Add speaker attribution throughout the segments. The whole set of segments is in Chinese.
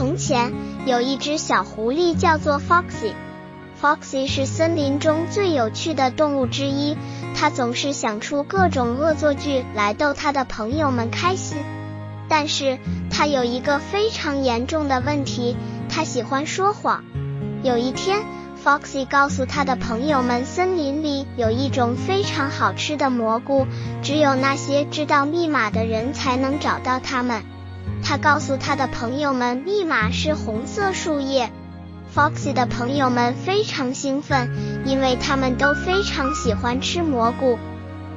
Speaker 1: 从前有一只小狐狸，叫做 Foxy。Foxy 是森林中最有趣的动物之一，它总是想出各种恶作剧来逗它的朋友们开心。但是它有一个非常严重的问题，它喜欢说谎。有一天，Foxy 告诉他的朋友们，森林里有一种非常好吃的蘑菇，只有那些知道密码的人才能找到它们。他告诉他的朋友们，密码是红色树叶。Foxy 的朋友们非常兴奋，因为他们都非常喜欢吃蘑菇。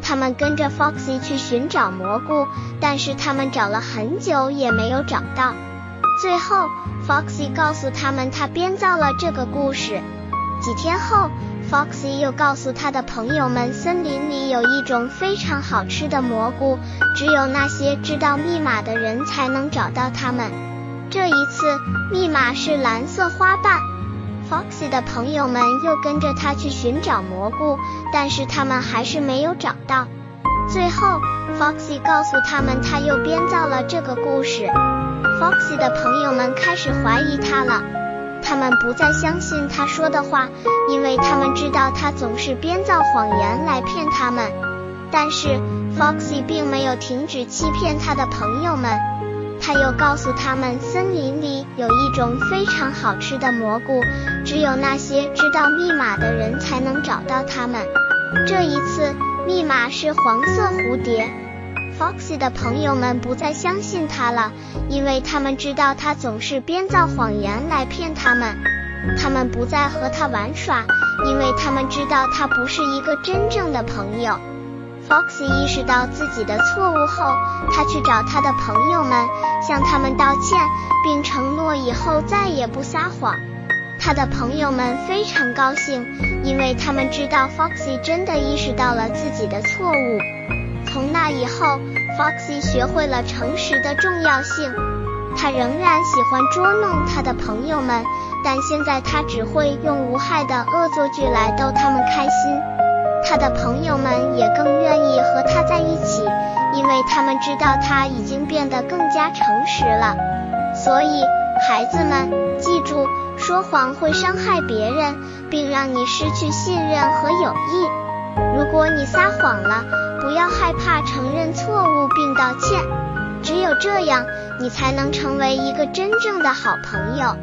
Speaker 1: 他们跟着 Foxy 去寻找蘑菇，但是他们找了很久也没有找到。最后，Foxy 告诉他们，他编造了这个故事。几天后。Foxy 又告诉他的朋友们，森林里有一种非常好吃的蘑菇，只有那些知道密码的人才能找到它们。这一次，密码是蓝色花瓣。Foxy 的朋友们又跟着他去寻找蘑菇，但是他们还是没有找到。最后，Foxy 告诉他们，他又编造了这个故事。Foxy 的朋友们开始怀疑他了。他们不再相信他说的话，因为他们知道他总是编造谎言来骗他们。但是 Foxy 并没有停止欺骗他的朋友们，他又告诉他们，森林里有一种非常好吃的蘑菇，只有那些知道密码的人才能找到它们。这一次，密码是黄色蝴蝶。Foxy 的朋友们不再相信他了，因为他们知道他总是编造谎言来骗他们。他们不再和他玩耍，因为他们知道他不是一个真正的朋友。Foxy 意识到自己的错误后，他去找他的朋友们，向他们道歉，并承诺以后再也不撒谎。他的朋友们非常高兴，因为他们知道 Foxy 真的意识到了自己的错误。从那以后，Foxy 学会了诚实的重要性。他仍然喜欢捉弄他的朋友们，但现在他只会用无害的恶作剧来逗他们开心。他的朋友们也更愿意和他在一起，因为他们知道他已经变得更加诚实了。所以，孩子们，记住，说谎会伤害别人，并让你失去信任和友谊。如果你撒谎了，不要害怕承认错误并道歉，只有这样，你才能成为一个真正的好朋友。